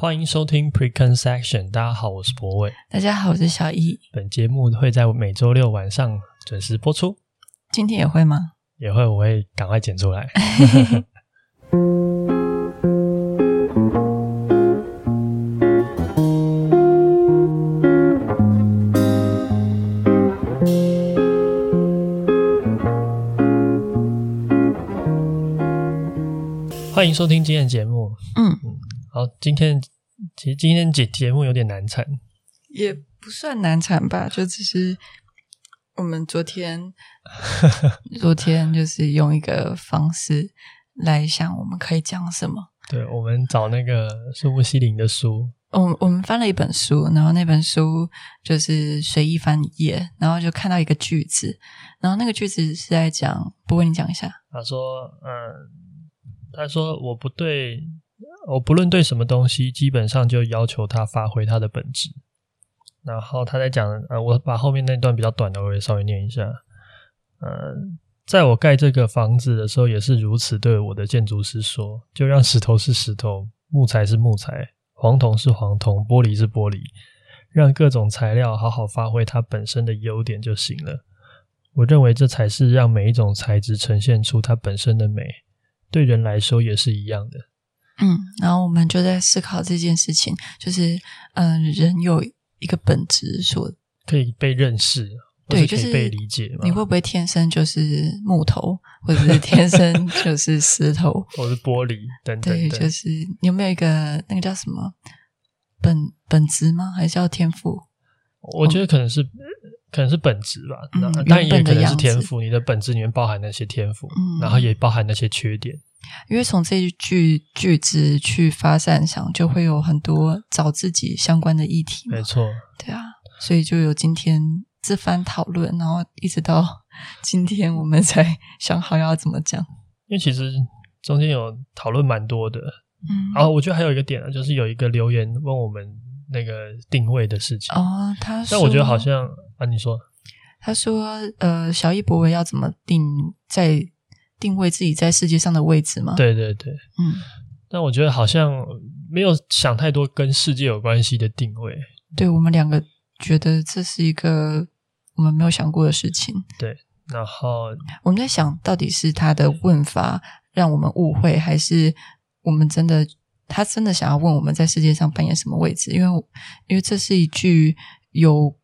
欢迎收听 Preconception。大家好，我是博伟。大家好，我是小易。本节目会在每周六晚上准时播出。今天也会吗？也会，我会赶快剪出来。欢迎收听今天的节目。嗯嗯。好，今天其实今天节节目有点难产，也不算难产吧，就只是我们昨天 昨天就是用一个方式来想我们可以讲什么。对，我们找那个苏木西林的书，我我们翻了一本书，然后那本书就是随意翻一页，然后就看到一个句子，然后那个句子是在讲，不过你讲一下。他说：“嗯，他说我不对。”我不论对什么东西，基本上就要求它发挥它的本质。然后他在讲，呃，我把后面那段比较短的，我也稍微念一下。呃，在我盖这个房子的时候，也是如此对我的建筑师说：就让石头是石头，木材是木材，黄铜是黄铜，玻璃是玻璃，让各种材料好好发挥它本身的优点就行了。我认为这才是让每一种材质呈现出它本身的美。对人来说也是一样的。嗯，然后我们就在思考这件事情，就是，嗯、呃，人有一个本质所可以被认识，对，就是被理解嘛。你会不会天生就是木头，或者是天生 就是石头，或是玻璃等等？对，就是你有没有一个那个叫什么本本质吗？还是叫天赋？我觉得可能是、哦、可能是本质吧，那、也可能是天赋。你的本质里面包含那些天赋，嗯、然后也包含那些缺点。因为从这一句句子去发散想，就会有很多找自己相关的议题。没错，对啊，所以就有今天这番讨论，然后一直到 今天我们才想好要怎么讲。因为其实中间有讨论蛮多的，嗯，然后我觉得还有一个点啊，就是有一个留言问我们那个定位的事情。哦，他说，但我觉得好像啊，你说，他说，呃，小易博维要怎么定在。定位自己在世界上的位置吗？对对对，嗯，但我觉得好像没有想太多跟世界有关系的定位。对，我们两个觉得这是一个我们没有想过的事情。对，然后我们在想到底是他的问法让我们误会，还是我们真的他真的想要问我们在世界上扮演什么位置？因为因为这是一句有。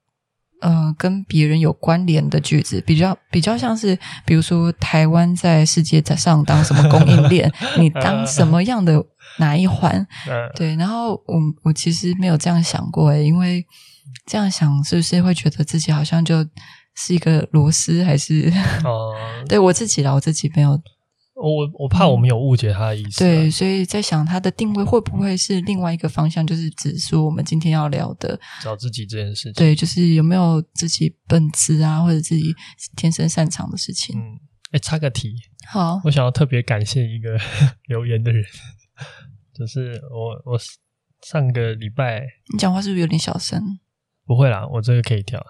呃，跟别人有关联的句子，比较比较像是，比如说台湾在世界上当什么供应链，你当什么样的哪一环？对，然后我我其实没有这样想过诶，因为这样想是不是会觉得自己好像就是一个螺丝，还是？哦，对我自己啦，我自己没有。我我怕我们有误解他的意思，啊嗯，对，所以在想他的定位会不会是另外一个方向，就是指说我们今天要聊的找自己这件事情，对，就是有没有自己本质啊，或者自己天生擅长的事情。嗯，哎，插个题，好，我想要特别感谢一个 留言的人，就是我我上个礼拜，你讲话是不是有点小声？不会啦，我这个可以调。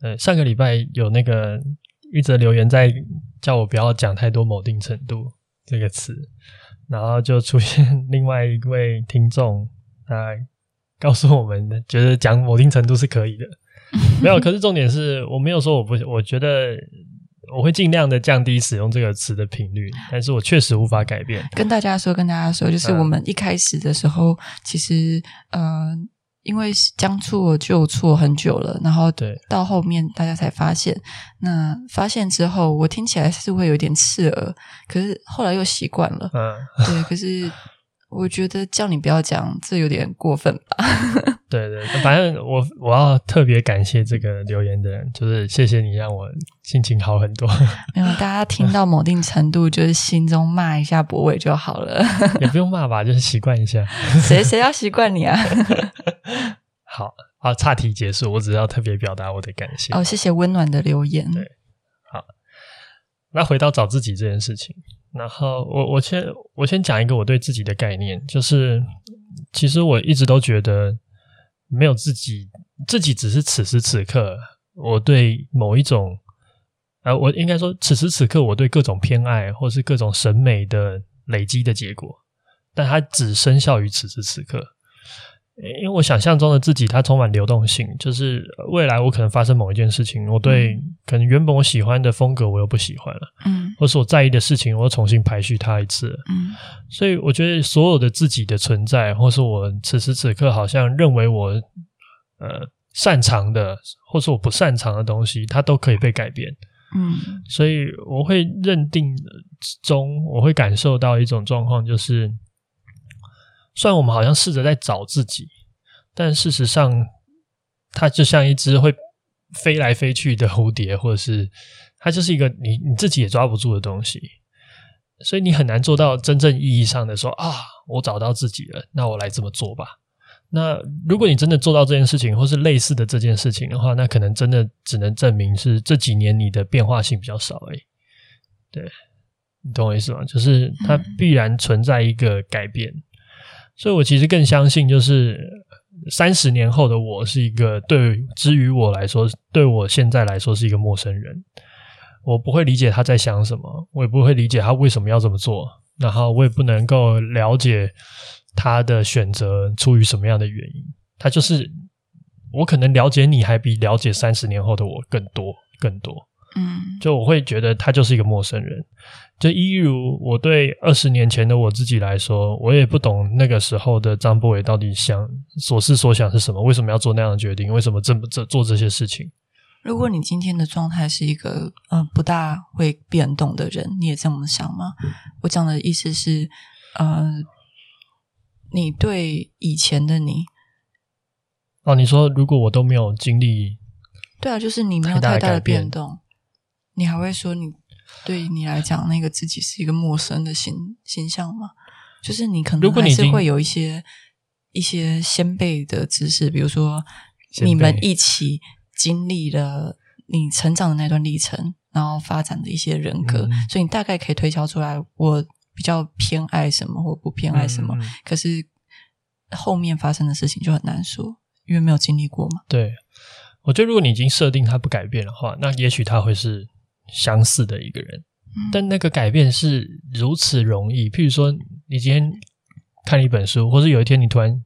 呃，上个礼拜有那个。一则留言在叫我不要讲太多“某定程度”这个词，然后就出现另外一位听众，他告诉我们觉得讲“某定程度”是可以的，没有。可是重点是我没有说我不，我觉得我会尽量的降低使用这个词的频率，但是我确实无法改变。跟大家说，跟大家说，就是我们一开始的时候，其实呃。因为将错就错很久了，然后到后面大家才发现，那发现之后，我听起来是会有点刺耳，可是后来又习惯了。嗯，对，可是我觉得叫你不要讲，这有点过分吧？对对，反正我我要特别感谢这个留言的人，就是谢谢你让我心情好很多。没有，大家听到某定程度，就是心中骂一下博伟就好了，也不用骂吧，就是习惯一下。谁谁要习惯你啊？好，好，岔题结束，我只是要特别表达我的感谢。哦，谢谢温暖的留言。对，好，那回到找自己这件事情，然后我我先我先讲一个我对自己的概念，就是其实我一直都觉得。没有自己，自己只是此时此刻我对某一种，呃，我应该说此时此刻我对各种偏爱或是各种审美的累积的结果，但它只生效于此时此刻。因为我想象中的自己，它充满流动性，就是未来我可能发生某一件事情，我对、嗯、可能原本我喜欢的风格我又不喜欢了，嗯，或是我在意的事情，我又重新排序它一次，嗯，所以我觉得所有的自己的存在，或是我此时此刻好像认为我呃擅长的，或是我不擅长的东西，它都可以被改变，嗯，所以我会认定中，我会感受到一种状况，就是。虽然我们好像试着在找自己，但事实上，它就像一只会飞来飞去的蝴蝶，或者是它就是一个你你自己也抓不住的东西，所以你很难做到真正意义上的说啊，我找到自己了，那我来这么做吧。那如果你真的做到这件事情，或是类似的这件事情的话，那可能真的只能证明是这几年你的变化性比较少而已。对，你懂我意思吗？就是它必然存在一个改变。所以，我其实更相信，就是三十年后的我是一个对之于我来说，对我现在来说是一个陌生人。我不会理解他在想什么，我也不会理解他为什么要这么做，然后我也不能够了解他的选择出于什么样的原因。他就是我可能了解你还比了解三十年后的我更多更多。嗯，就我会觉得他就是一个陌生人。就一如我对二十年前的我自己来说，我也不懂那个时候的张博伟到底想所思所想是什么，为什么要做那样的决定，为什么这么这做这些事情。如果你今天的状态是一个嗯、呃、不大会变动的人，你也这么想吗？我讲的意思是，呃，你对以前的你，哦，你说如果我都没有经历，对啊，就是你没有太大的变动，你还会说你。对你来讲，那个自己是一个陌生的形形象吗？就是你可能还是会有一些一些先辈的知识，比如说你们一起经历了你成长的那段历程，然后发展的一些人格，嗯、所以你大概可以推敲出来，我比较偏爱什么或不偏爱什么。嗯、可是后面发生的事情就很难说，因为没有经历过嘛。对，我觉得如果你已经设定它不改变的话，那也许它会是。相似的一个人，但那个改变是如此容易。譬如说，你今天看一本书，或是有一天你突然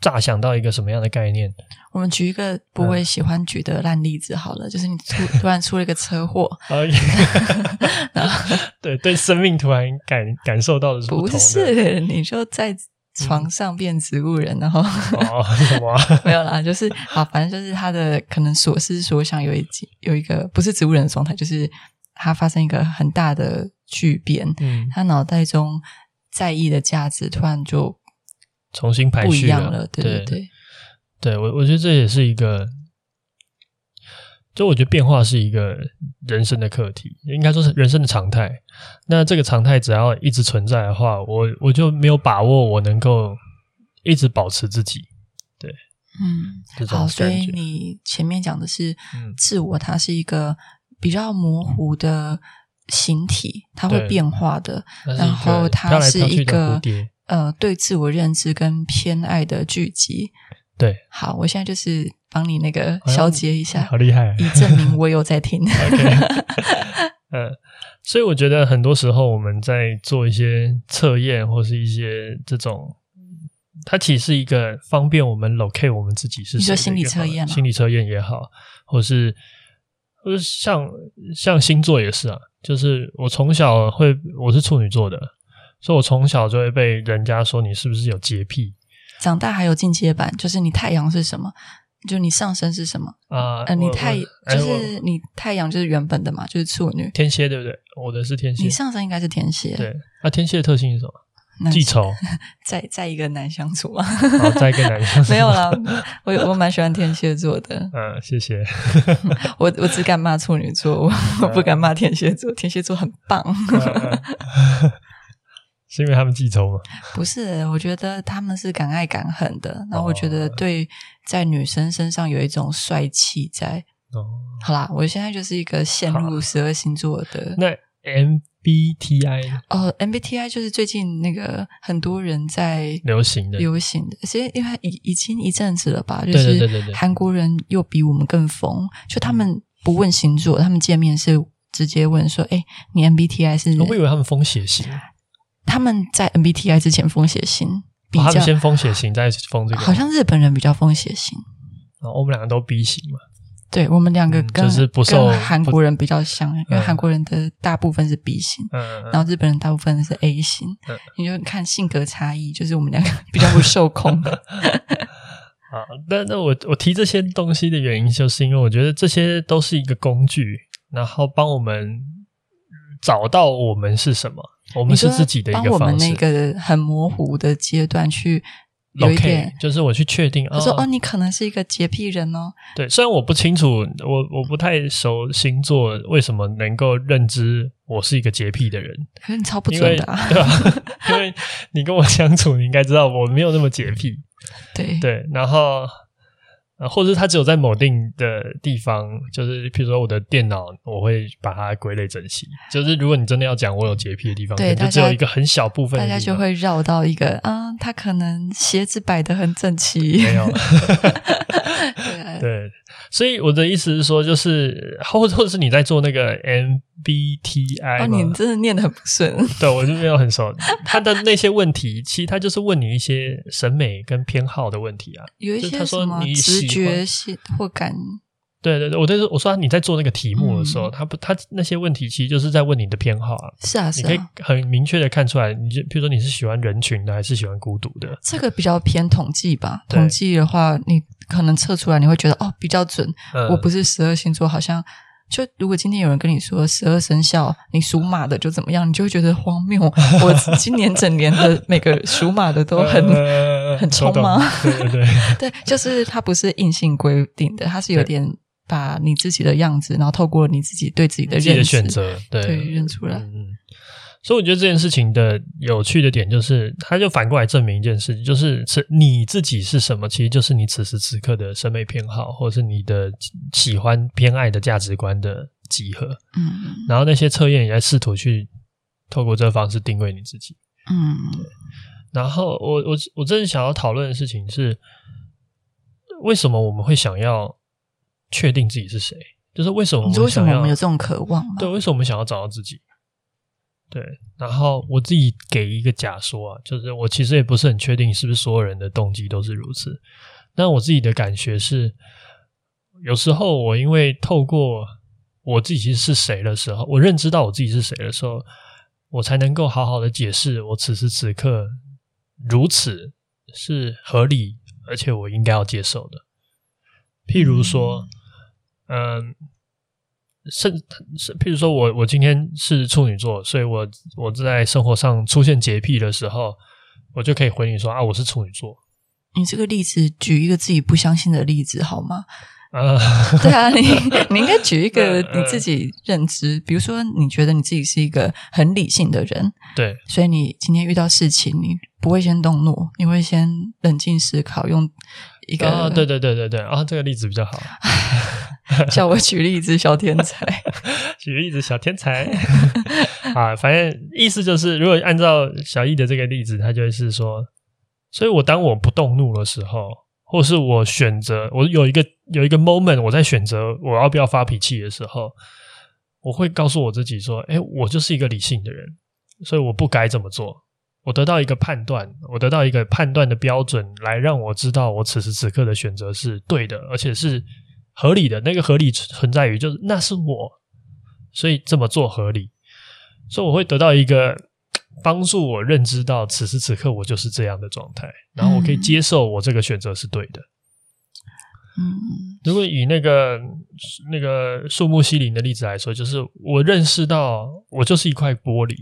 乍想到一个什么样的概念。我们举一个不会喜欢举的烂例子好了，嗯、就是你突突然出了一个车祸，对对，生命突然感感受到的是不，不是，你就在床上变植物人，嗯、然后哦什么？没有啦，就是好，反正就是他的可能所思所想有一有一个不是植物人的状态，就是他发生一个很大的巨变，嗯，他脑袋中在意的价值突然就重新排序了，对对，对，对我我觉得这也是一个。就我觉得变化是一个人生的课题，应该说是人生的常态。那这个常态只要一直存在的话，我我就没有把握我能够一直保持自己。对，嗯，好，所以你前面讲的是自我，它是一个比较模糊的形体，它会变化的，然后它是一个呃对自我认知跟偏爱的聚集。对，好，我现在就是帮你那个消解一下，好厉害，以证明 我有在听。嗯，所以我觉得很多时候我们在做一些测验或是一些这种，它其实是一个方便我们 locate 我们自己是谁的一个心理测验，心理测验也好，或是或是像像星座也是啊，就是我从小会我是处女座的，所以我从小就会被人家说你是不是有洁癖。长大还有进阶版，就是你太阳是什么？就你上身是什么？啊，呃，你太就是你太阳就是原本的嘛，就是处女天蝎，对不对？我的是天蝎，你上身应该是天蝎。对，那天蝎的特性是什么？记仇，再再一个难相处嘛。好，再一个难相处。没有啦，我我蛮喜欢天蝎座的。嗯，谢谢。我我只敢骂处女座，我不敢骂天蝎座。天蝎座很棒。是因为他们记仇吗？不是，我觉得他们是敢爱敢恨的。然后我觉得对，在女生身上有一种帅气在。哦，好啦，我现在就是一个陷入十二星座的。那 MBTI 哦，MBTI 就是最近那个很多人在流行的，流行的。其实因为已已经一阵子了吧，就是韩国人又比我们更疯，就他们不问星座，他们见面是直接问说：“哎，你 MBTI 是？”我以为他们疯血型。他们在 MBTI 之前封写信，比较、哦、他们先封血型，再封这个。好像日本人比较封血型，然后我们两个都 B 型嘛。对，我们两个跟、嗯、就是不受跟韩国人比较像，嗯、因为韩国人的大部分是 B 型，嗯，然后日本人大部分是 A 型，嗯，你就看性格差异，就是我们两个比较不受控。啊，那那我我提这些东西的原因，就是因为我觉得这些都是一个工具，然后帮我们找到我们是什么，我们是自己的一个方式。帮我们那个很模糊的阶段去。有一点，okay, 就是我去确定，我说：“哦，你可能是一个洁癖人哦。”对，虽然我不清楚，我我不太熟星座，为什么能够认知我是一个洁癖的人？可是你超不准的啊，对吧？因为你跟我相处，你应该知道我没有那么洁癖。对对，然后。或者是它只有在某定的地方，就是比如说我的电脑，我会把它归类整齐。就是如果你真的要讲我有洁癖的地方，对，就只有一个很小部分，大家就会绕到一个啊，他可能鞋子摆得很整齐，没有，对，对。所以我的意思是说，就是或者 或者是你在做那个 MBTI，哦，你真的念的很不顺。对，我就没有很熟。他的那些问题，其实他就是问你一些审美跟偏好的问题啊。有一些他说你直觉性或感。对对对，我在说，我说你在做那个题目的时候，嗯、他不，他那些问题其实就是在问你的偏好啊。是啊，是啊，你可以很明确的看出来，你就比如说你是喜欢人群的，还是喜欢孤独的？这个比较偏统计吧。统计的话，你可能测出来，你会觉得哦，比较准。嗯、我不是十二星座，好像就如果今天有人跟你说十二生肖，你属马的就怎么样，你就会觉得荒谬。我今年整年的每个属马的都很、呃、很冲吗？对对对，对，就是它不是硬性规定的，它是有点。把你自己的样子，然后透过你自己对自己的认识选择，对，对认出来。嗯，所以我觉得这件事情的有趣的点就是，它就反过来证明一件事情，就是是你自己是什么，其实就是你此时此刻的审美偏好，或者是你的喜欢偏爱的价值观的集合。嗯，然后那些测验也在试图去透过这个方式定位你自己。嗯，然后我我我真的想要讨论的事情是，为什么我们会想要？确定自己是谁，就是为什么？你为什么我们有这种渴望？对，为什么我们想要找到自己？对，然后我自己给一个假说啊，就是我其实也不是很确定是不是所有人的动机都是如此。但我自己的感觉是，有时候我因为透过我自己是谁的时候，我认知到我自己是谁的时候，我才能够好好的解释我此时此刻如此是合理，而且我应该要接受的。譬如说，嗯，是是，譬如说我我今天是处女座，所以我我在生活上出现洁癖的时候，我就可以回你说啊，我是处女座。你这个例子举一个自己不相信的例子好吗？啊，对啊，你 你应该举一个你自己认知，比如说你觉得你自己是一个很理性的人，对，所以你今天遇到事情，你不会先动怒，你会先冷静思考，用一个，哦，对对对对对，啊，这个例子比较好，叫我举例子，小天才，举例子，小天才，啊，反正意思就是，如果按照小易的这个例子，他就是说，所以我当我不动怒的时候。或是我选择，我有一个有一个 moment，我在选择我要不要发脾气的时候，我会告诉我自己说：“哎，我就是一个理性的人，所以我不该这么做。”我得到一个判断，我得到一个判断的标准，来让我知道我此时此刻的选择是对的，而且是合理的。那个合理存在于就是那是我，所以这么做合理，所以我会得到一个。帮助我认知到此时此刻我就是这样的状态，然后我可以接受我这个选择是对的。嗯，如果以那个那个树木西林的例子来说，就是我认识到我就是一块玻璃。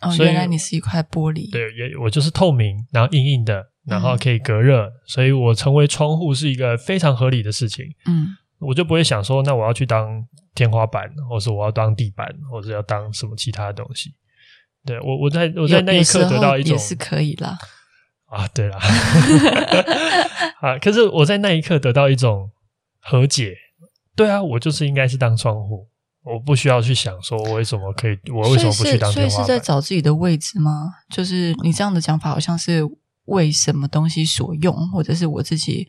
哦，原来你是一块玻璃。对，也我就是透明，然后硬硬的，然后可以隔热，嗯，所以我成为窗户是一个非常合理的事情。嗯，我就不会想说，那我要去当天花板，或是我要当地板，或者要当什么其他的东西。对我，我在我在那一刻得到一种也是可以啦。啊，对啦，啊，可是我在那一刻得到一种和解。对啊，我就是应该是当窗户，我不需要去想说我为什么可以，我为什么不去当天花板？所以是，在找自己的位置吗？就是你这样的讲法，好像是为什么东西所用，或者是我自己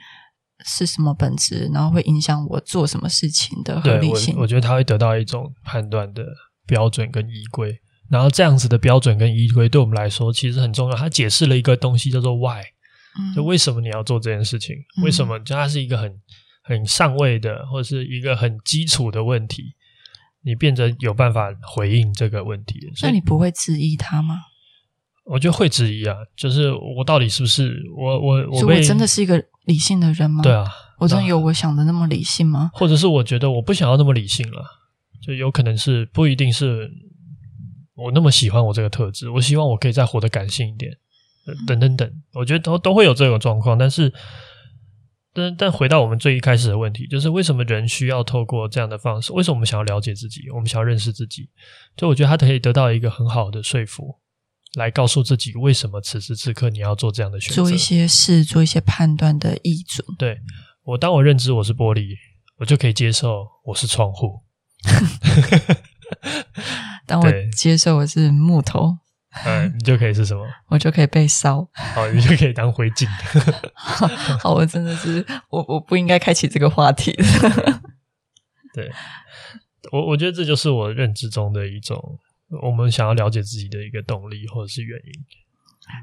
是什么本质，然后会影响我做什么事情的合理性。我，我觉得他会得到一种判断的标准跟依归。然后这样子的标准跟依归对我们来说其实很重要，他解释了一个东西叫做 why，嗯，就为什么你要做这件事情？嗯、为什么？就它是一个很很上位的，或者是一个很基础的问题，你变得有办法回应这个问题。所以那你不会质疑他吗？我觉得会质疑啊，就是我到底是不是我我我我真的是一个理性的人吗？对啊，我真的有我想的那么理性吗？或者是我觉得我不想要那么理性了，就有可能是不一定是我那么喜欢我这个特质，我希望我可以再活得感性一点，等等等，我觉得都都会有这种状况。但是，但但回到我们最一开始的问题，就是为什么人需要透过这样的方式？为什么我们想要了解自己？我们想要认识自己？就我觉得他可以得到一个很好的说服。来告诉自己为什么此时此刻你要做这样的选择，做一些事，做一些判断的依准。对，我，当我认知我是玻璃，我就可以接受我是窗户。当我接受我是木头，嗯，你就可以是什么？我就可以被烧。好，你就可以当灰烬。好，好，我真的是我，我不应该开启这个话题。对，我我觉得这就是我认知中的一种。我们想要了解自己的一个动力或者是原因。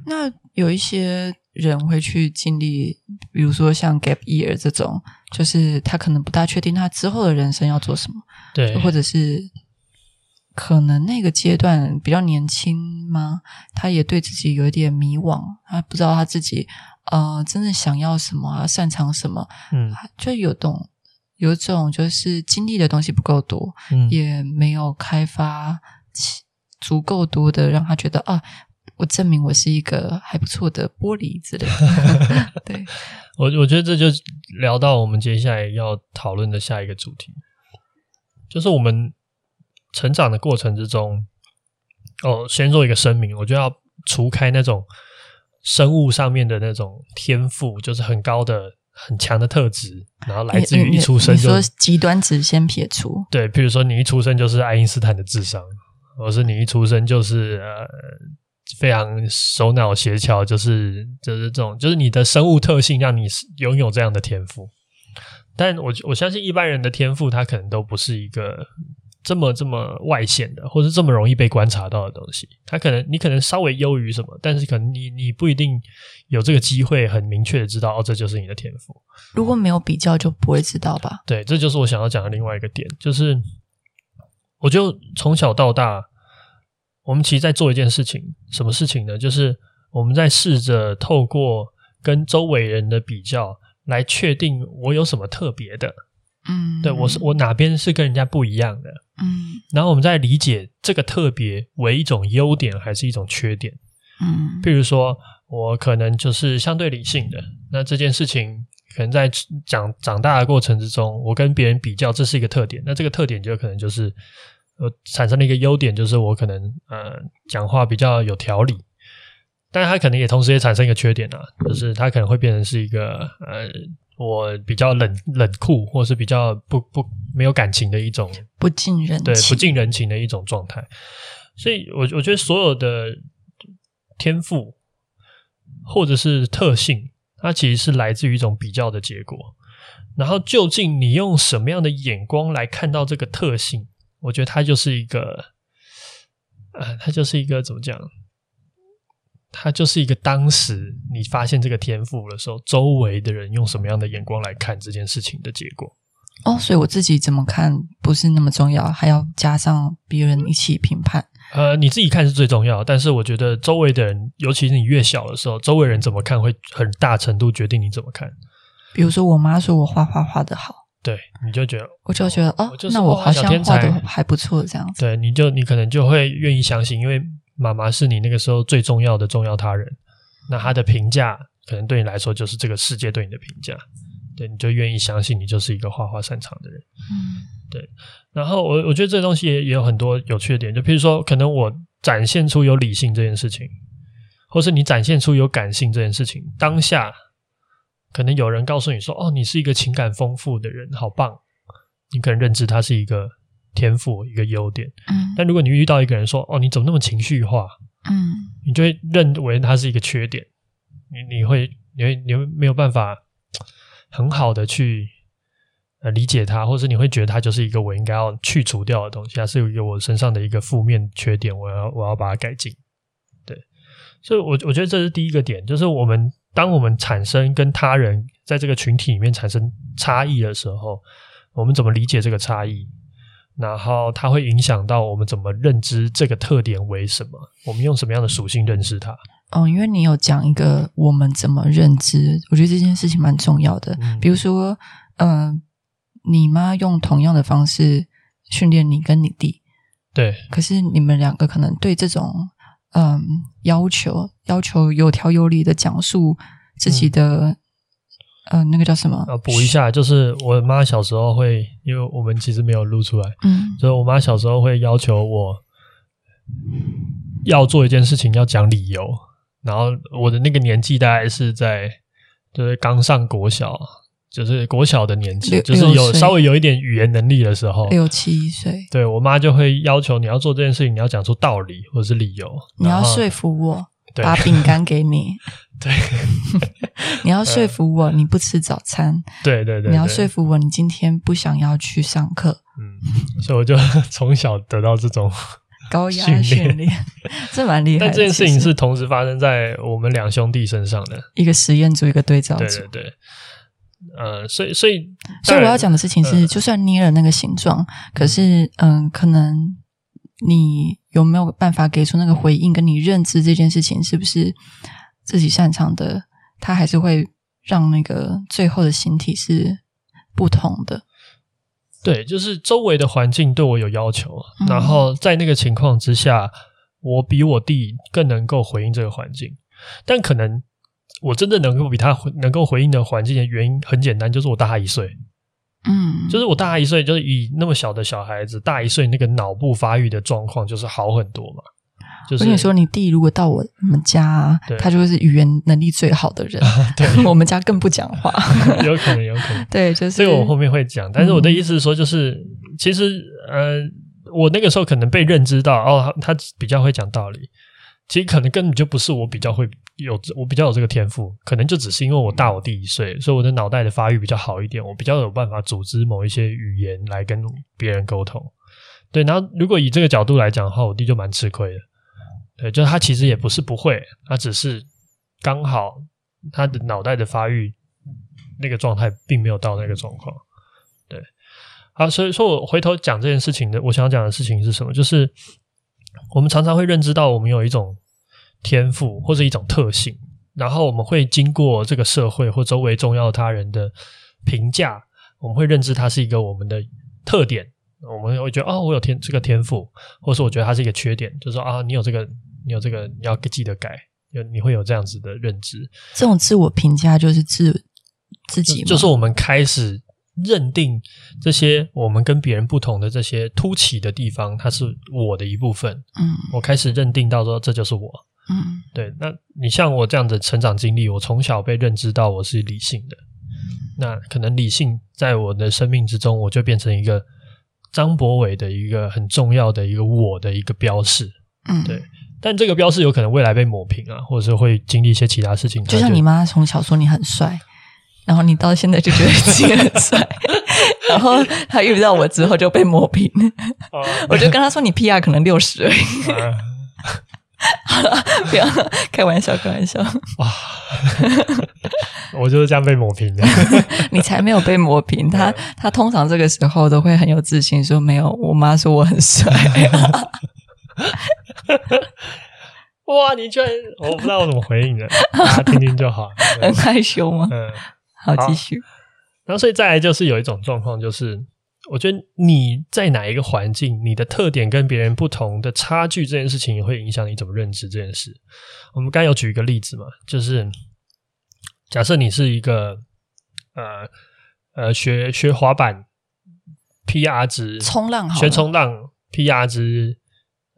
那有一些人会去经历，比如说像 gap year 这种，就是他可能不大确定他之后的人生要做什么，对，或者是可能那个阶段比较年轻吗？他也对自己有一点迷惘，他不知道他自己呃真正想要什么啊，擅长什么，嗯，就有种有种就是经历的东西不够多，嗯，也没有开发。足够多的让他觉得啊，我证明我是一个还不错的玻璃之类的。对，我我觉得这就聊到我们接下来要讨论的下一个主题，就是我们成长的过程之中，哦，先做一个声明，我就要除开那种生物上面的那种天赋，就是很高的、很强的特质，然后来自于一出生就说极端值先撇除。对，比如说你一出生就是爱因斯坦的智商。或是你一出生就是呃非常手脑协调，就是就是这种，就是你的生物特性让你拥有这样的天赋。但我我相信一般人的天赋，他可能都不是一个这么这么外显的，或是这么容易被观察到的东西。他可能你可能稍微优于什么，但是可能你你不一定有这个机会很明确的知道哦，这就是你的天赋。如果没有比较，就不会知道吧？对，这就是我想要讲的另外一个点，就是。我就从小到大，我们其实在做一件事情，什么事情呢？就是我们在试着透过跟周围人的比较，来确定我有什么特别的。嗯，对，我是我哪边是跟人家不一样的。嗯，然后我们再理解这个特别为一种优点还是一种缺点。嗯，譬如说我可能就是相对理性的，那这件事情可能在长长大的过程之中，我跟别人比较，这是一个特点。那这个特点就可能就是。呃，产生了一个优点，就是我可能呃讲话比较有条理，但是它可能也同时也产生一个缺点啊，就是它可能会变成是一个呃我比较冷冷酷，或是比较不不没有感情的一种不近人情，对，不近人情的一种状态。所以我我觉得所有的天赋或者是特性，它其实是来自于一种比较的结果。然后究竟你用什么样的眼光来看到这个特性？我觉得它就是一个，呃，它就是一个怎么讲？他就是一个当时你发现这个天赋的时候，周围的人用什么样的眼光来看这件事情的结果。哦，所以我自己怎么看不是那么重要，还要加上别人一起评判。呃，你自己看是最重要，但是我觉得周围的人，尤其是你越小的时候，周围人怎么看会很大程度决定你怎么看。比如说，我妈说我画画画得好。对，你就觉得，我就觉得哦，哦，那我好像画的还不错，这样子。对，你就你可能就会愿意相信，因为妈妈是你那个时候最重要的重要他人，那她的评价可能对你来说就是这个世界对你的评价。对，你就愿意相信你就是一个画画擅长的人。嗯，对。然后我我觉得这东西也也有很多有趣的点，就譬如说，可能我展现出有理性这件事情，或是你展现出有感性这件事情，当下。可能有人告诉你说：“哦，你是一个情感丰富的人，好棒！”你可能认知他是一个天赋，一个优点。嗯。但如果你遇到一个人说：“哦，你怎么那么情绪化？”嗯，你就会认为他是一个缺点。你你会你会你会没有办法很好的去呃理解他，或者你会觉得他就是一个我应该要去除掉的东西，他是有一个我身上的一个负面缺点，我要我要把它改进。对，所以我我觉得这是第一个点，就是我们。当我们产生跟他人在这个群体里面产生差异的时候，我们怎么理解这个差异？然后它会影响到我们怎么认知这个特点为什么？我们用什么样的属性认识它？哦，因为你有讲一个我们怎么认知，我觉得这件事情蛮重要的。嗯、比如说，嗯、呃，你妈用同样的方式训练你跟你弟，对，可是你们两个可能对这种嗯、呃、要求要求有条有理的讲述自己的。嗯呃，那个叫什么？呃，补一下，就是我妈小时候会，因为我们其实没有录出来，嗯，所以我妈小时候会要求我要做一件事情要讲理由，然后我的那个年纪大概是在就是刚上国小，就是国小的年纪，就是有稍微有一点语言能力的时候，六七岁，对，我妈就会要求你要做这件事情，你要讲出道理或者是理由，你要说服我。把饼干给你，对，你要说服我你不吃早餐，对对对，你要说服我你今天不想要去上课，嗯，所以我就从小得到这种 高压训练，这蛮厉害。但这件事情是同时发生在我们两兄弟身上的，一个实验组，一个对照组，对对对，呃，所以所以所以我要讲的事情是，就算捏了那个形状，可是嗯，可能。你有没有办法给出那个回应？跟你认知这件事情是不是自己擅长的？它还是会让那个最后的形体是不同的。对，就是周围的环境对我有要求，嗯、然后在那个情况之下，我比我弟更能够回应这个环境。但可能我真的能够比他能够回应的环境的原因很简单，就是我大他一岁。嗯，就是我大他一岁，就是以那么小的小孩子大一岁，那个脑部发育的状况就是好很多嘛。就是我跟你说，你弟如果到我们家啊，他就会是语言能力最好的人。对，我们家更不讲话。有可能，有可能。对，就是这个我后面会讲。但是我的意思是说，就是、嗯、其实呃，我那个时候可能被认知到哦，他比较会讲道理。其实可能根本就不是我比较会有，我比较有这个天赋，可能就只是因为我大我弟一岁，所以我的脑袋的发育比较好一点，我比较有办法组织某一些语言来跟别人沟通。对，然后如果以这个角度来讲的话，我弟就蛮吃亏的。对，就是他其实也不是不会，他只是刚好他的脑袋的发育那个状态并没有到那个状况。对，好，所以说我回头讲这件事情的，我想讲的事情是什么？就是。我们常常会认知到，我们有一种天赋或者一种特性，然后我们会经过这个社会或周围重要他人的评价，我们会认知它是一个我们的特点。我们会觉得，哦，我有天这个天赋，或者说我觉得它是一个缺点，就是说啊，你有这个，你有这个，你要记得改，有你会有这样子的认知。这种自我评价就是自自己？就，就是我们开始。认定这些我们跟别人不同的这些凸起的地方，它是我的一部分。嗯，我开始认定到说这就是我。嗯，对。那你像我这样的成长经历，我从小被认知到我是理性的。那可能理性在我的生命之中，我就变成一个张博伟的一个很重要的一个我的一个标识。嗯，对。但这个标识有可能未来被抹平啊，或者是会经历一些其他事情。就像你妈从小说你很帅。然后你到现在就觉得自己很帅，然后他遇到我之后就被磨平。哦、我就跟他说：“你 PR 可能六十而已。嗯”好了，不要开玩笑，开玩笑。哇，我就是这样被磨平的。你才没有被磨平，他他通常这个时候都会很有自信，说：“没有，我妈说我很帅。”哇，你居然我不知道我怎么回应的，大家听听就好。很害羞吗？嗯。好，继续。然后，所以再来就是有一种状况，就是我觉得你在哪一个环境，你的特点跟别人不同的差距，这件事情也会影响你怎么认知这件事。我们刚有举一个例子嘛，就是假设你是一个呃呃学学滑板 PR 值冲浪好，学冲浪 PR 值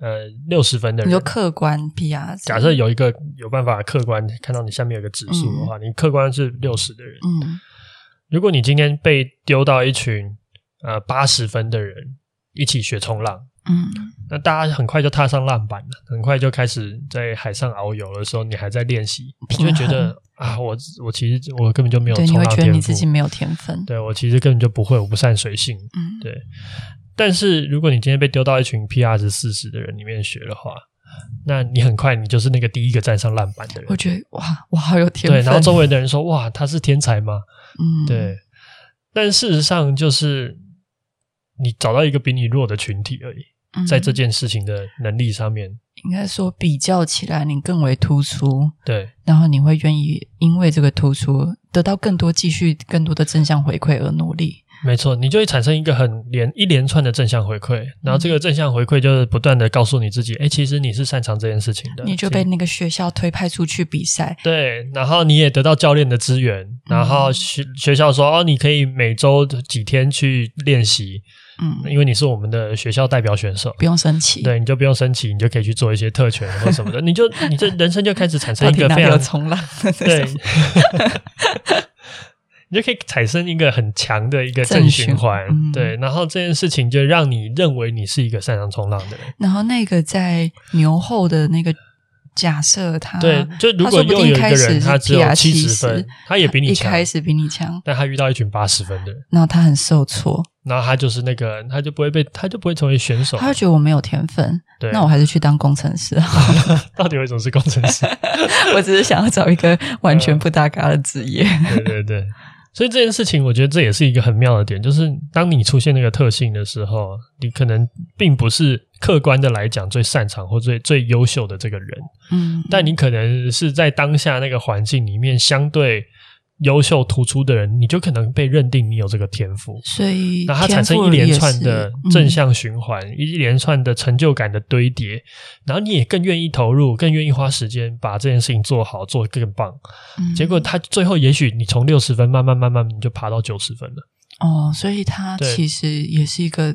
呃六十分的人，你说客观 PR。假设有一个有办法客观看到你下面有个指数的话，嗯、你客观是六十的人。嗯。如果你今天被丢到一群呃八十分的人一起学冲浪，嗯，那大家很快就踏上浪板了，很快就开始在海上遨游的时候，你还在练习，你就觉得啊，我我其实我根本就没有冲浪天赋，对，你会觉得你自己没有天分，对，我其实根本就不会，我不善水性，嗯，对。但是如果你今天被丢到一群 PR 值四十的人里面学的话，那你很快你就是那个第一个站上烂板的人。我觉得哇，我好有天分。对，然后周围的人说哇，他是天才吗？嗯，对。但事实上就是你找到一个比你弱的群体而已，嗯、在这件事情的能力上面，应该说比较起来你更为突出。对，然后你会愿意因为这个突出得到更多继续更多的正向回馈而努力。没错，你就会产生一个很连一连串的正向回馈，然后这个正向回馈就是不断的告诉你自己，哎，其实你是擅长这件事情的。你就被那个学校推派出去比赛，对，然后你也得到教练的资源，然后学学校说哦，你可以每周几天去练习，嗯，因为你是我们的学校代表选手，不用升旗，对，你就不用升旗，你就可以去做一些特权或什么的，你就你这人生就开始产生一个非常冲浪，对。你就可以产生一个很强的一个正循环，嗯、对，然后这件事情就让你认为你是一个擅长冲浪的人。然后那个在牛后的那个假设他，他对，就如果又有一个人他只有七十分，他也比你强，一开始比你强，但他遇到一群八十分的人，然后他很受挫，然后他就是那个，他就不会被，他就不会成为选手，他就觉得我没有天分，对，那我还是去当工程师。到底为什么是工程师？我只是想要找一个完全不搭嘎的职业，对 对对。所以这件事情，我觉得这也是一个很妙的点，就是当你出现那个特性的时候，你可能并不是客观的来讲最擅长或最最优秀的这个人，嗯，但你可能是在当下那个环境里面相对。优秀突出的人，你就可能被认定你有这个天赋，所以那它产生一连串的正向循环，嗯、一连串的成就感的堆叠，然后你也更愿意投入，更愿意花时间把这件事情做好，做得更棒。嗯、结果他最后也许你从六十分慢慢慢慢你就爬到九十分了。哦，所以他其实也是一个。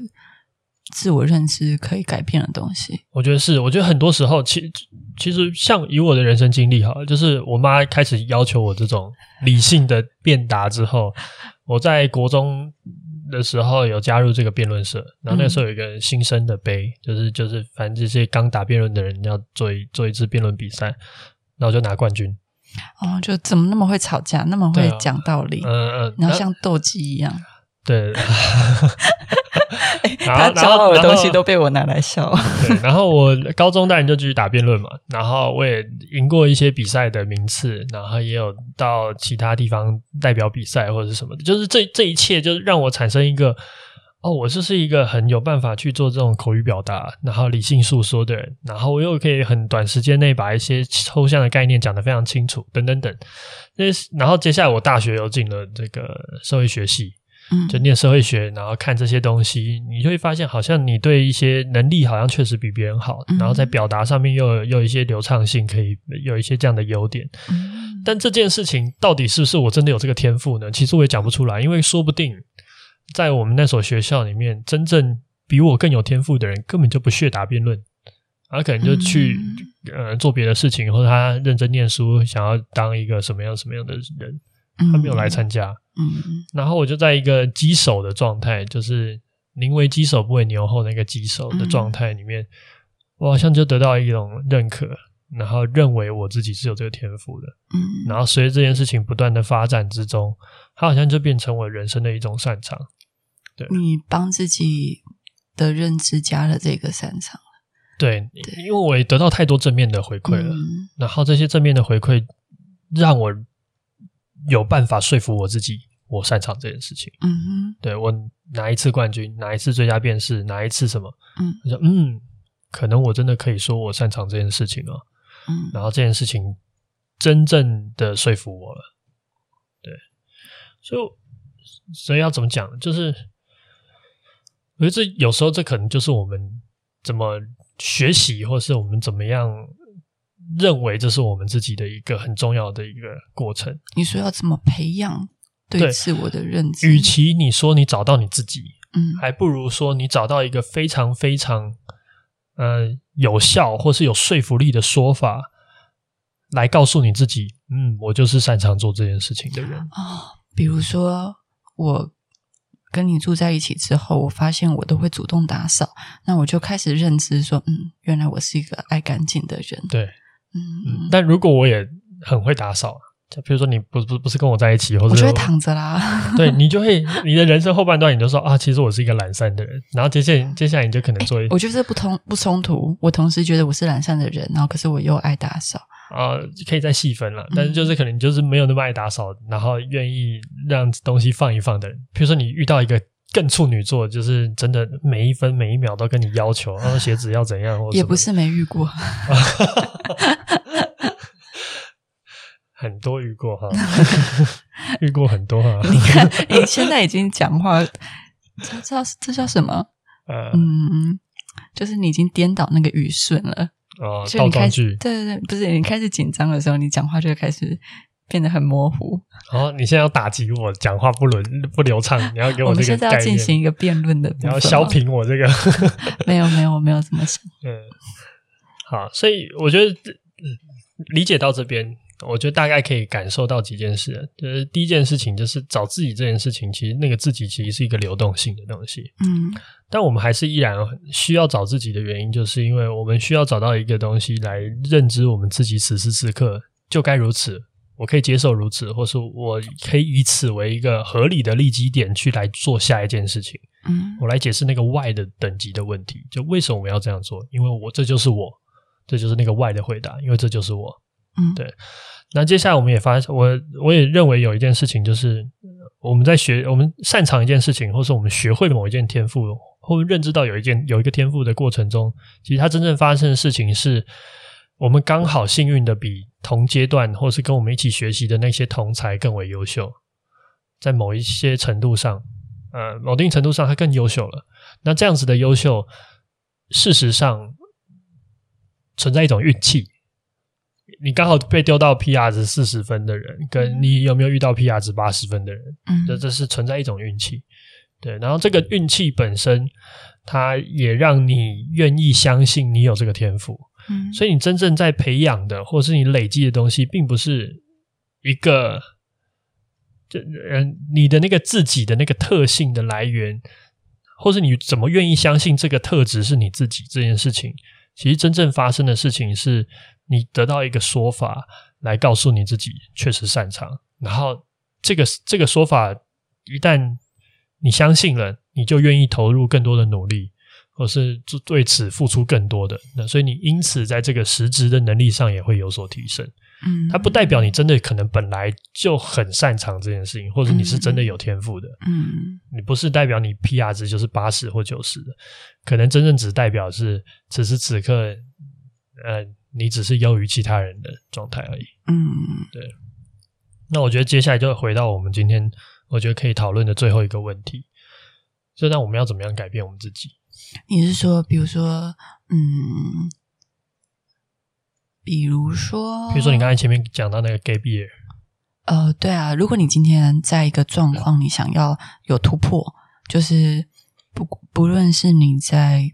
自我认知可以改变的东西，我觉得是。我觉得很多时候，其其实像以我的人生经历哈，就是我妈开始要求我这种理性的辩答之后，我在国中的时候有加入这个辩论社，然后那时候有一个新生的杯，就是就是反正这些刚打辩论的人要做一做一次辩论比赛，然后就拿冠军。哦，就怎么那么会吵架，那么会讲道理，嗯嗯，呃、然后像斗鸡一样，对。他骄傲的东西都被我拿来笑。对，然后我高中当然就继续打辩论嘛，然后我也赢过一些比赛的名次，然后也有到其他地方代表比赛或者是什么的，就是这这一切就是让我产生一个哦，我就是一个很有办法去做这种口语表达，然后理性诉说的人，然后我又可以很短时间内把一些抽象的概念讲得非常清楚，等等等。那然后接下来我大学又进了这个社会学系。嗯，就念社会学，然后看这些东西，你就会发现，好像你对一些能力好像确实比别人好，嗯、然后在表达上面又有又有一些流畅性，可以有一些这样的优点。嗯、但这件事情到底是不是我真的有这个天赋呢？其实我也讲不出来，因为说不定在我们那所学校里面，真正比我更有天赋的人，根本就不屑打辩论，他可能就去、嗯、呃做别的事情，或者他认真念书，想要当一个什么样什么样的人。他没有来参加，嗯，嗯，然后我就在一个鸡手的状态，就是宁为鸡手不为牛后那个鸡手的状态里面，嗯、我好像就得到一种认可，然后认为我自己是有这个天赋的，嗯，然后随着这件事情不断的发展之中，它好像就变成我人生的一种擅长。对，你帮自己的认知加了这个擅长，对，对，因为我也得到太多正面的回馈了，嗯、然后这些正面的回馈让我。有办法说服我自己，我擅长这件事情。嗯哼，对，我拿一次冠军，拿一次最佳辩士，拿一次什么？嗯，我说嗯，可能我真的可以说我擅长这件事情了。嗯，然后这件事情真正的说服我了。对，所以所以要怎么讲？就是我觉得这有时候这可能就是我们怎么学习，或是我们怎么样。认为这是我们自己的一个很重要的一个过程。你说要怎么培养对自我的认知？与其你说你找到你自己，嗯，还不如说你找到一个非常非常呃有效或是有说服力的说法，来告诉你自己，嗯，我就是擅长做这件事情的人。哦，比如说我跟你住在一起之后，我发现我都会主动打扫，那我就开始认知说，嗯，原来我是一个爱干净的人。对。嗯，但如果我也很会打扫，就比如说你不不不是跟我在一起，或者我就会躺着啦。对，你就会你的人生后半段，你就说啊，其实我是一个懒散的人。然后接下来接下来你就可能做一，我觉得这不通不冲突。我同时觉得我是懒散的人，然后可是我又爱打扫啊，可以再细分了。但是就是可能你就是没有那么爱打扫，然后愿意让东西放一放的人。比如说你遇到一个更处女座，就是真的每一分每一秒都跟你要求，然后鞋子要怎样，或也不是没遇过。很多遇过哈，遇过很多哈。你看，你现在已经讲话，这叫这叫什么？呃、嗯，就是你已经颠倒那个语顺了。哦，倒装句。对对对，不是你开始紧张的时候，你讲话就会开始变得很模糊。哦，你现在要打击我讲话不伦不流畅，你要给我这个概念。我们现在要进行一个辩论的，你要削平我这个。没 有没有，我没有这么想。嗯，好，所以我觉得理解到这边。我觉得大概可以感受到几件事，就是第一件事情就是找自己这件事情，其实那个自己其实是一个流动性的东西，嗯，但我们还是依然需要找自己的原因，就是因为我们需要找到一个东西来认知我们自己此时此刻就该如此，我可以接受如此，或是我可以以此为一个合理的利基点去来做下一件事情，嗯，我来解释那个 why 的等级的问题，就为什么我们要这样做？因为我这就是我，这就是那个 why 的回答，因为这就是我。嗯，对。那接下来我们也发现，我我也认为有一件事情，就是我们在学，我们擅长一件事情，或是我们学会了某一件天赋，或认知到有一件有一个天赋的过程中，其实它真正发生的事情是，我们刚好幸运的比同阶段或是跟我们一起学习的那些同才更为优秀，在某一些程度上，呃，某一定程度上，他更优秀了。那这样子的优秀，事实上存在一种运气。你刚好被丢到 PR 值四十分的人，跟你有没有遇到 PR 值八十分的人，嗯，这这是存在一种运气，对。然后这个运气本身，它也让你愿意相信你有这个天赋，所以你真正在培养的，或是你累积的东西，并不是一个，这嗯，你的那个自己的那个特性的来源，或是你怎么愿意相信这个特质是你自己这件事情，其实真正发生的事情是。你得到一个说法来告诉你自己确实擅长，然后这个这个说法一旦你相信了，你就愿意投入更多的努力，或是对此付出更多的。那所以你因此在这个实质的能力上也会有所提升。嗯，它不代表你真的可能本来就很擅长这件事情，或者你是真的有天赋的。嗯，你不是代表你 PR 值就是八十或九十的，可能真正只代表是此时此刻，呃。你只是优于其他人的状态而已。嗯，对。那我觉得接下来就回到我们今天我觉得可以讨论的最后一个问题，就那我们要怎么样改变我们自己？你是说，比如说，嗯，比如说，比如说你刚才前面讲到那个 gap year。呃，对啊，如果你今天在一个状况，你想要有突破，就是不不论是你在。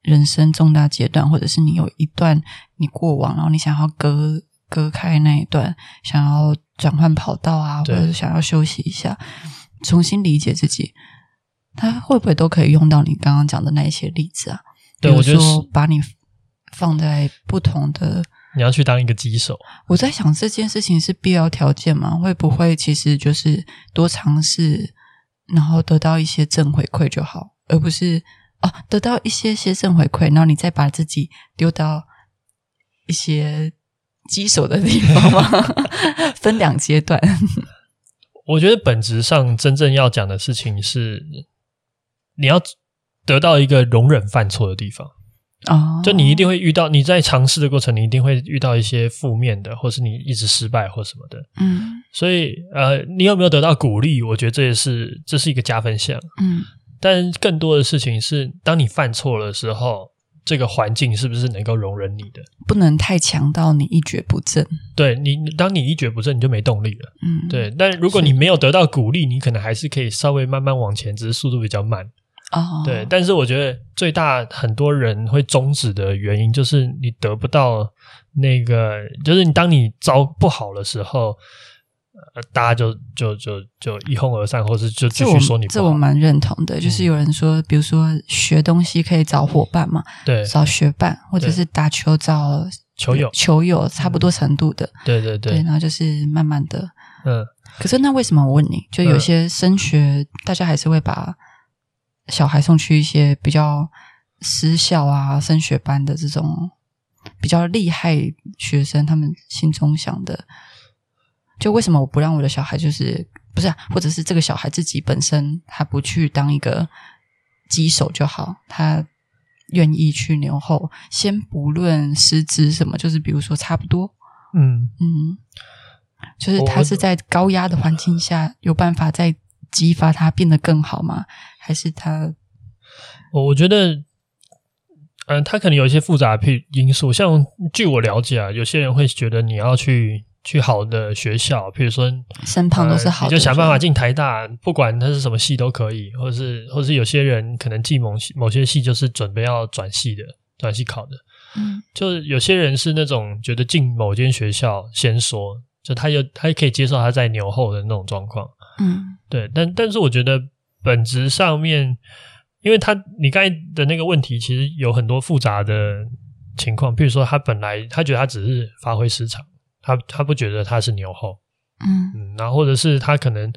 人生重大阶段，或者是你有一段你过往，然后你想要割割开那一段，想要转换跑道啊，或者是想要休息一下，重新理解自己，他会不会都可以用到你刚刚讲的那一些例子啊？对，我觉得说把你放在不同的，你要去当一个机手。我在想这件事情是必要条件吗？会不会其实就是多尝试，然后得到一些正回馈就好，而不是。哦，得到一些些正回馈，然后你再把自己丢到一些棘手的地方吗？分两阶段。我觉得本质上真正要讲的事情是，你要得到一个容忍犯错的地方。哦，就你一定会遇到，你在尝试的过程，你一定会遇到一些负面的，或是你一直失败或什么的。嗯，所以呃，你有没有得到鼓励？我觉得这也是这是一个加分项。嗯。但更多的事情是，当你犯错的时候，这个环境是不是能够容忍你的？不能太强到你一蹶不振。对你，当你一蹶不振，你就没动力了。嗯，对。但如果你没有得到鼓励，你可能还是可以稍微慢慢往前，只是速度比较慢。哦，对。但是我觉得最大很多人会终止的原因，就是你得不到那个，就是你当你招不好的时候。呃，大家就就就就一哄而散，或是就继续说你不好。这我蛮认同的，就是有人说，比如说学东西可以找伙伴嘛，对，找学伴，或者是打球找球友，球友差不多程度的，嗯、对对对，对，然后就是慢慢的，嗯。可是那为什么我问你，就有些升学，嗯、大家还是会把小孩送去一些比较私校啊、升学班的这种比较厉害学生，他们心中想的，就为什么我不让我的小孩，就是不是、啊，或者是这个小孩自己本身他不去当一个机手就好，他愿意去留后，先不论师资什么，就是比如说差不多，嗯嗯。就是他是在高压的环境下有办法再激发他变得更好吗？还是他？我我觉得，嗯，他可能有一些复杂的因素。像据我了解啊，有些人会觉得你要去去好的学校，比如说身旁都是好的，呃，你就想办法进台大，不管他是什么系都可以，或是或是有些人可能进某某些系就是准备要转系的，转系考的。嗯，就是有些人是那种觉得进某间学校先说。就他有，他也可以接受他在牛后的那种状况，嗯，对，但但是我觉得本质上面，因为他你刚才的那个问题其实有很多复杂的情况，比如说他本来他觉得他只是发挥失常，他他不觉得他是牛后，嗯嗯，然后或者是他可能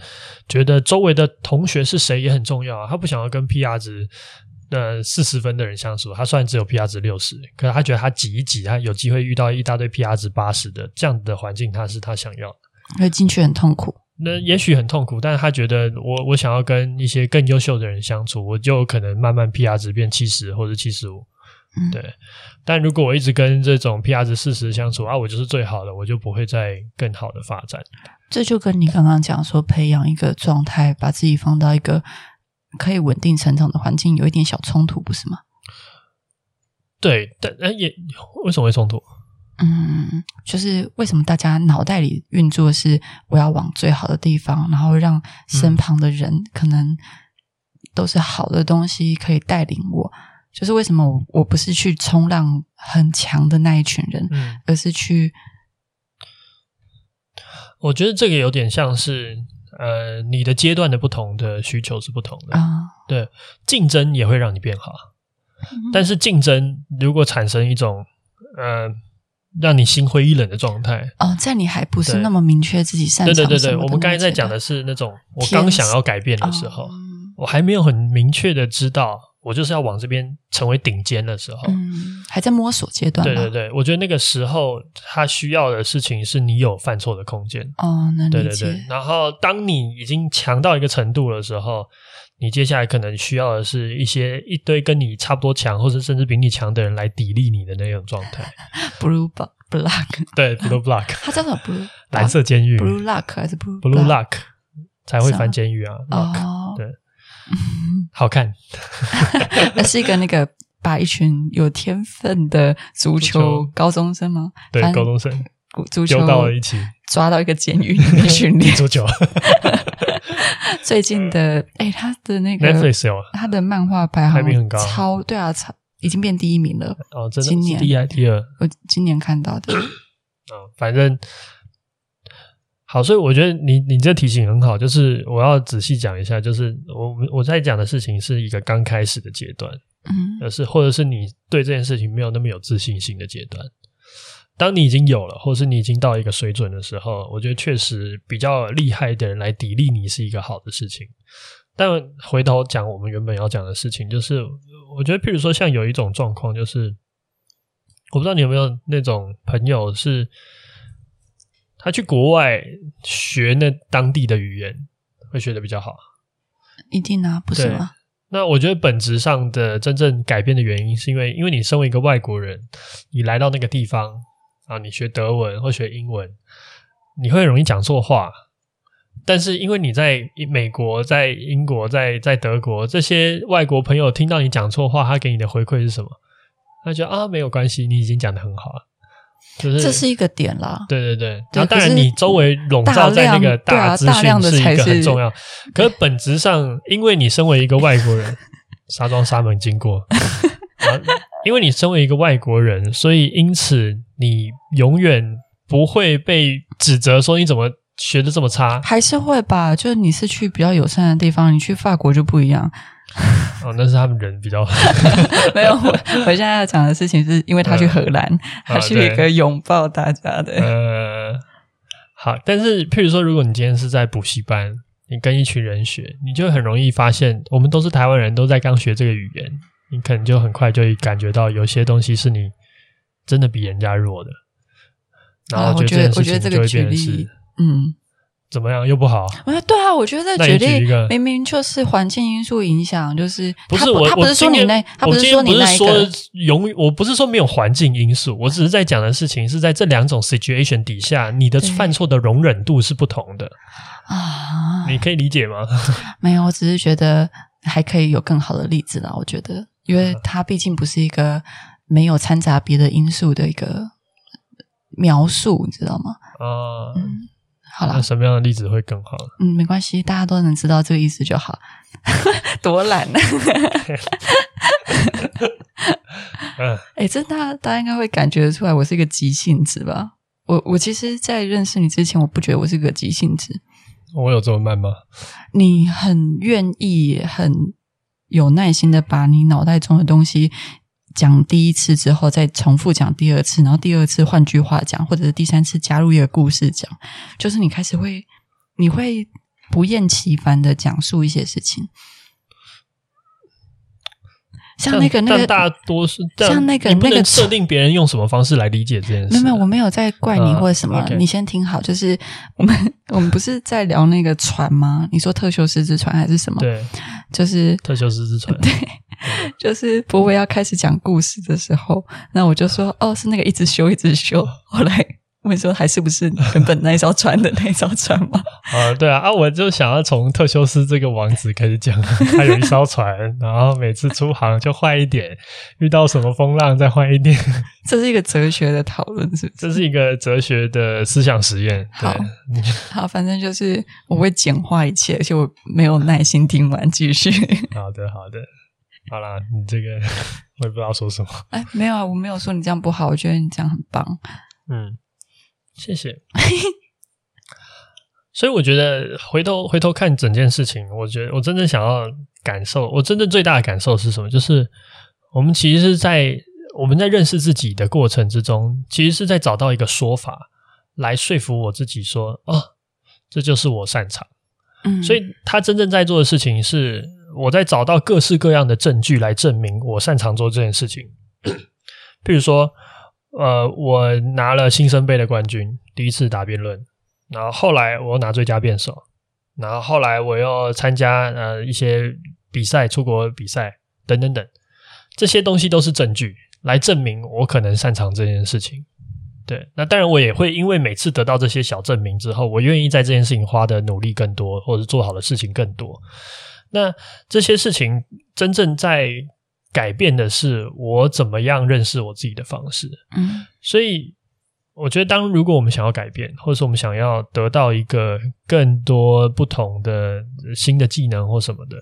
觉得周围的同学是谁也很重要啊，他不想要跟 PR 值。的四十分的人相处，他虽然只有 PR 值六十，可是他觉得他挤一挤，他有机会遇到一大堆 PR 值八十的这样的环境，他是他想要的。因为进去很痛苦，那也许很痛苦，但是他觉得我我想要跟一些更优秀的人相处，我就可能慢慢 PR 值变七十或者七十五。嗯，对。但如果我一直跟这种 PR 值四十相处啊，我就是最好的，我就不会再更好的发展。这就跟你刚刚讲说，培养一个状态，把自己放到一个。可以稳定成长的环境有一点小冲突，不是吗？对，但也为什么会冲突？嗯，就是为什么大家脑袋里运作是我要往最好的地方，然后让身旁的人可能都是好的东西可以带领我。就是为什么我我不是去冲浪很强的那一群人，嗯，而是去？我觉得这个有点像是。呃，你的阶段的不同的需求是不同的，啊、对，竞争也会让你变好，嗯、但是竞争如果产生一种呃让你心灰意冷的状态，哦，在你还不是那么明确自己擅长对对对对，我们刚才在讲的是那种我刚想要改变的时候，嗯、我还没有很明确的知道。我就是要往这边成为顶尖的时候，嗯，还在摸索阶段。对对对，我觉得那个时候他需要的事情是你有犯错的空间。哦，那。对对对。然后，当你已经强到一个程度的时候，你接下来可能需要的是一些一堆跟你差不多强，或者甚至比你强的人来砥砺你的那种状态。Blue Block，对，Blue Block，它叫什么？Blue 蓝色监狱。Blue Lock 还是 Blue Blue Lock 才会翻监狱啊？Lock，哦，对。好看，那是一个那个把一群有天分的足球高中生吗？对，高中生足球丢到了一起，抓到一个监狱里面训练足球。最近的哎，他的那个 Netflix 有他的漫画排行排名很高，超对啊，超已经变第一名了。哦，真的，今年第一还第二？我今年看到的。嗯，反正。好，所以我觉得你你这提醒很好，就是我要仔细讲一下，就是我我在讲的事情是一个刚开始的阶段，嗯，而是或者是你对这件事情没有那么有自信心的阶段。当你已经有了，或是你已经到一个水准的时候，我觉得确实比较厉害的人来砥砺你是一个好的事情。但回头讲我们原本要讲的事情，就是我觉得，譬如说像有一种状况，就是我不知道你有没有那种朋友是。他去国外学那当地的语言，会学的比较好。一定啊，不是吗？那我觉得本质上的真正改变的原因，是因为因为你身为一个外国人，你来到那个地方啊，你学德文或学英文，你会容易讲错话。但是因为你在美国、在英国、在在德国，这些外国朋友听到你讲错话，他给你的回馈是什么？他觉得啊，没有关系，你已经讲的很好了。就是这是一个点啦，对对对。然后当然，你周围笼罩在那个大资讯是一个很重要。啊、是可是本质上，因为你身为一个外国人，沙庄沙门经过，因为你身为一个外国人，所以因此你永远不会被指责说你怎么学的这么差，还是会吧？就是你是去比较友善的地方，你去法国就不一样。哦，那是他们人比较 没有。我 我现在要讲的事情是因为他去荷兰，呃、他是一个拥抱大家的。呃，好，但是譬如说，如果你今天是在补习班，你跟一群人学，你就很容易发现，我们都是台湾人，都在刚学这个语言，你可能就很快就会感觉到有些东西是你真的比人家弱的。然后我觉得，我觉得这个举例，嗯。怎么样？又不好？对啊，我觉得这举例明明就是环境因素影响，就是不是我，他不是说你那，他不是说你那个永，我不是说没有环境因素，我只是在讲的事情是在这两种 situation 底下，你的犯错的容忍度是不同的啊，你可以理解吗？没有，我只是觉得还可以有更好的例子啦。我觉得，因为它毕竟不是一个没有掺杂别的因素的一个描述，你知道吗？啊。嗯好了，那什么样的例子会更好？嗯，没关系，大家都能知道这个意思就好。多懒呢？嗯，哎，这大家大家应该会感觉得出来，我是一个急性子吧？我我其实，在认识你之前，我不觉得我是个急性子。我有这么慢吗？你很愿意、很有耐心的把你脑袋中的东西。讲第一次之后，再重复讲第二次，然后第二次换句话讲，或者是第三次加入一个故事讲，就是你开始会，你会不厌其烦的讲述一些事情，像那个那个大多数像那个那个设定别人用什么方式来理解这件事，没有没有，我没有在怪你或者什么，啊 okay、你先听好，就是我们 我们不是在聊那个船吗？你说特修斯之船还是什么？对，就是特修斯之船，对。就是波波要开始讲故事的时候，那我就说哦，是那个一直修一直修。后来问说还是不是原本那艘船的那艘船吗？啊，对啊，啊，我就想要从特修斯这个王子开始讲，他有一艘船，然后每次出航就坏一点，遇到什么风浪再坏一点。这是一个哲学的讨论，是不是？这是一个哲学的思想实验。好，好，反正就是我会简化一切，而且我没有耐心听完，继续。好的，好的。好啦，你这个我也不知道说什么。哎，没有啊，我没有说你这样不好，我觉得你这样很棒。嗯，谢谢。所以我觉得回头回头看整件事情，我觉得我真正想要感受，我真正最大的感受是什么？就是我们其实是在我们在认识自己的过程之中，其实是在找到一个说法来说服我自己说，哦，这就是我擅长。嗯，所以他真正在做的事情是。我在找到各式各样的证据来证明我擅长做这件事情。譬如说，呃，我拿了新生杯的冠军，第一次打辩论，然后后来我又拿最佳辩手，然后后来我又参加呃一些比赛，出国比赛等等等，这些东西都是证据来证明我可能擅长这件事情。对，那当然我也会因为每次得到这些小证明之后，我愿意在这件事情花的努力更多，或者做好的事情更多。那这些事情真正在改变的是我怎么样认识我自己的方式。嗯，所以我觉得，当如果我们想要改变，或者说我们想要得到一个更多不同的新的技能或什么的，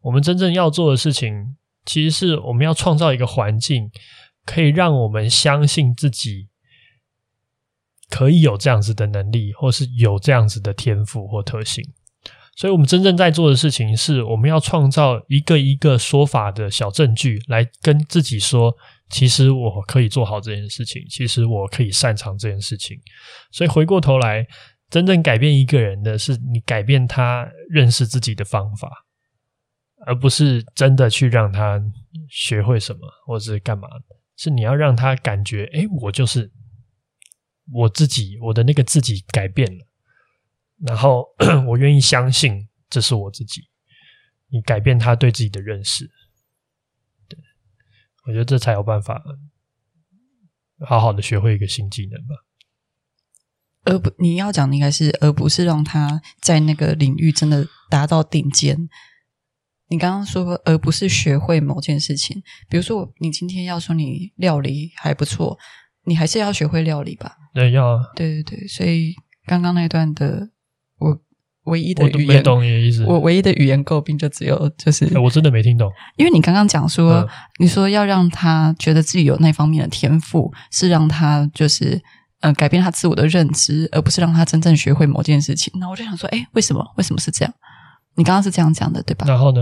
我们真正要做的事情，其实是我们要创造一个环境，可以让我们相信自己可以有这样子的能力，或是有这样子的天赋或特性。所以，我们真正在做的事情是，我们要创造一个一个说法的小证据，来跟自己说，其实我可以做好这件事情，其实我可以擅长这件事情。所以，回过头来，真正改变一个人的是你改变他认识自己的方法，而不是真的去让他学会什么或是干嘛。是你要让他感觉，诶，我就是我自己，我的那个自己改变了。然后 我愿意相信这是我自己，你改变他对自己的认识，对，我觉得这才有办法好好的学会一个新技能吧。而不，你要讲的应该是，而不是让他在那个领域真的达到顶尖。你刚刚说，而不是学会某件事情，比如说，你今天要说你料理还不错，你还是要学会料理吧？对，要啊。对对对，所以刚刚那段的。我唯一的语言，我没懂你的意思。我唯一的语言诟病就只有就是，欸、我真的没听懂。因为你刚刚讲说，嗯、你说要让他觉得自己有那方面的天赋，是让他就是嗯、呃、改变他自我的认知，而不是让他真正学会某件事情。那我就想说，哎，为什么？为什么是这样？你刚刚是这样讲的，对吧？然后呢？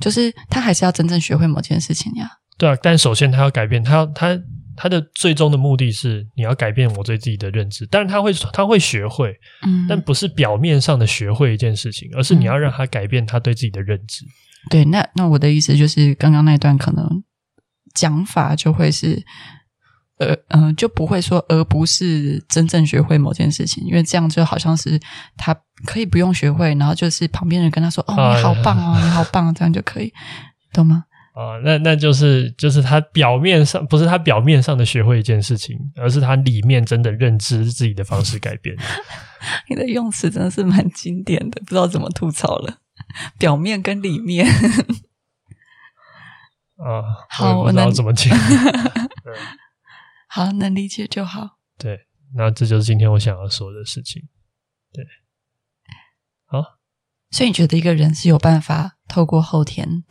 就是他还是要真正学会某件事情呀。对啊，但首先他要改变，他要他他的最终的目的是你要改变我对自己的认知。但是他会他会学会，嗯，但不是表面上的学会一件事情，而是你要让他改变他对自己的认知。嗯、对，那那我的意思就是，刚刚那段可能讲法就会是。呃嗯、呃，就不会说，而不是真正学会某件事情，因为这样就好像是他可以不用学会，然后就是旁边人跟他说：“哦，你好棒哦，你好棒，这样就可以，懂吗？”啊，那那就是就是他表面上不是他表面上的学会一件事情，而是他里面真的认知自己的方式改变。你的用词真的是蛮经典的，不知道怎么吐槽了。表面跟里面 啊，好，我不知道怎么讲。好，能理解就好。对，那这就是今天我想要说的事情。对，好。所以你觉得一个人是有办法透过后天，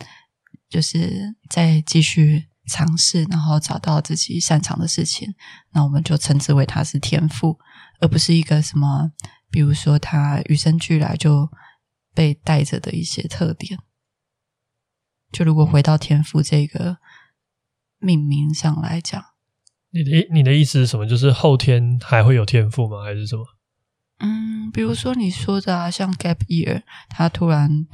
就是再继续尝试，然后找到自己擅长的事情，那我们就称之为他是天赋，而不是一个什么，比如说他与生俱来就被带着的一些特点。就如果回到天赋这个命名上来讲。你的你的意思是什么？就是后天还会有天赋吗？还是什么？嗯，比如说你说的啊，像 Gap Year，他突然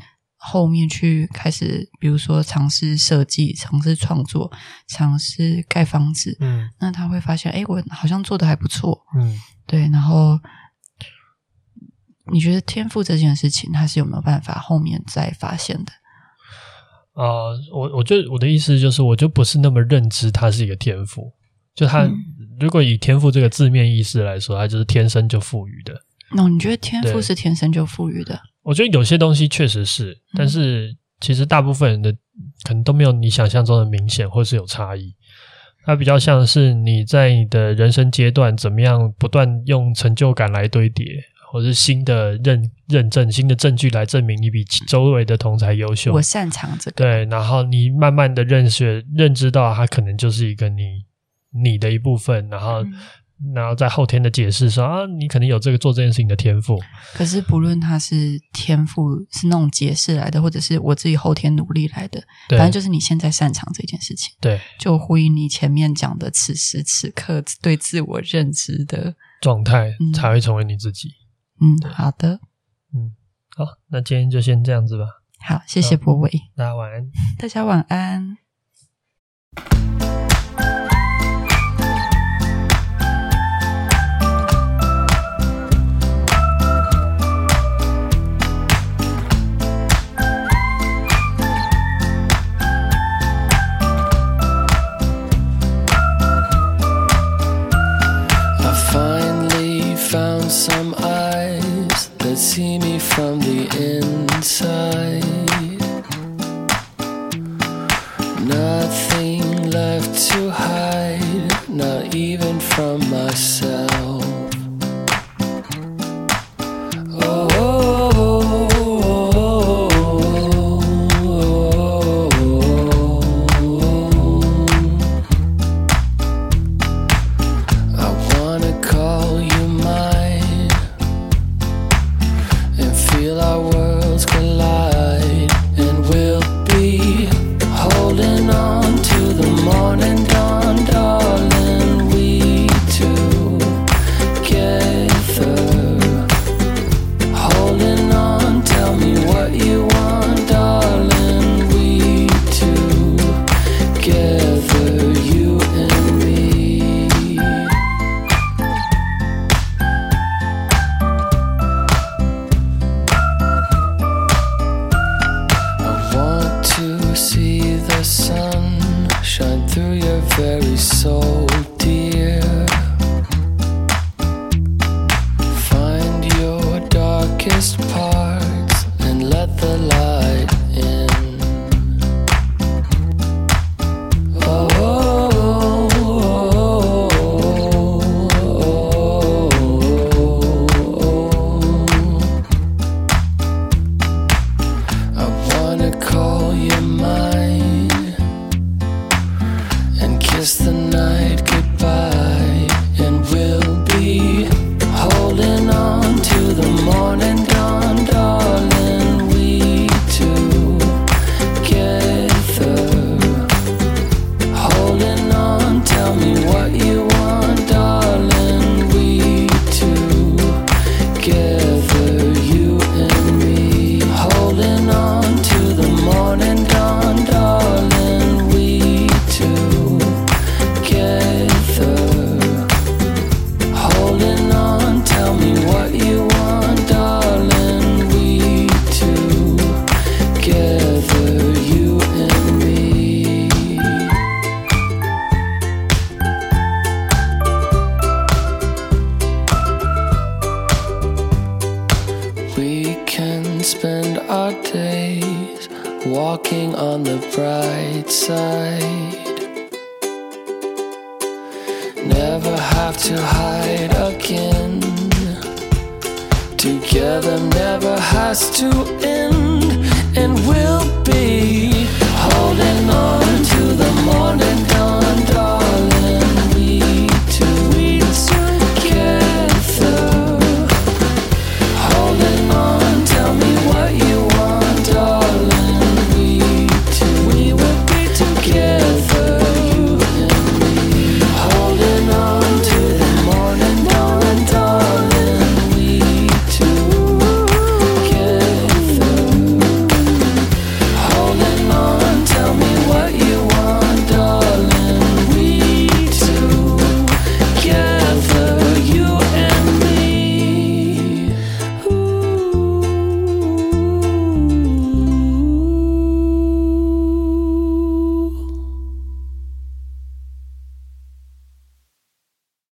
后面去开始，比如说尝试设计、尝试创作、尝试盖房子，嗯，那他会发现，哎，我好像做的还不错，嗯，对。然后你觉得天赋这件事情，他是有没有办法后面再发现的？啊、呃，我我就我的意思就是，我就不是那么认知它是一个天赋。就他，嗯、如果以天赋这个字面意思来说，他就是天生就赋予的。哦，你觉得天赋是天生就赋予的？我觉得有些东西确实是，但是其实大部分人的可能都没有你想象中的明显，或是有差异。它比较像是你在你的人生阶段怎么样不断用成就感来堆叠，或是新的认认证、新的证据来证明你比周围的同才优秀。我擅长这个。对，然后你慢慢的认识、认知到，它可能就是一个你。你的一部分，然后，嗯、然后在后天的解释说啊，你可能有这个做这件事情的天赋。可是不论他是天赋是那种解释来的，或者是我自己后天努力来的，反正就是你现在擅长这件事情。对，就呼应你前面讲的此时此刻对自我认知的状态，才会成为你自己。嗯，好的，嗯，好，那今天就先这样子吧。好，谢谢博伟，大家晚安。大家晚安。see me from the inside.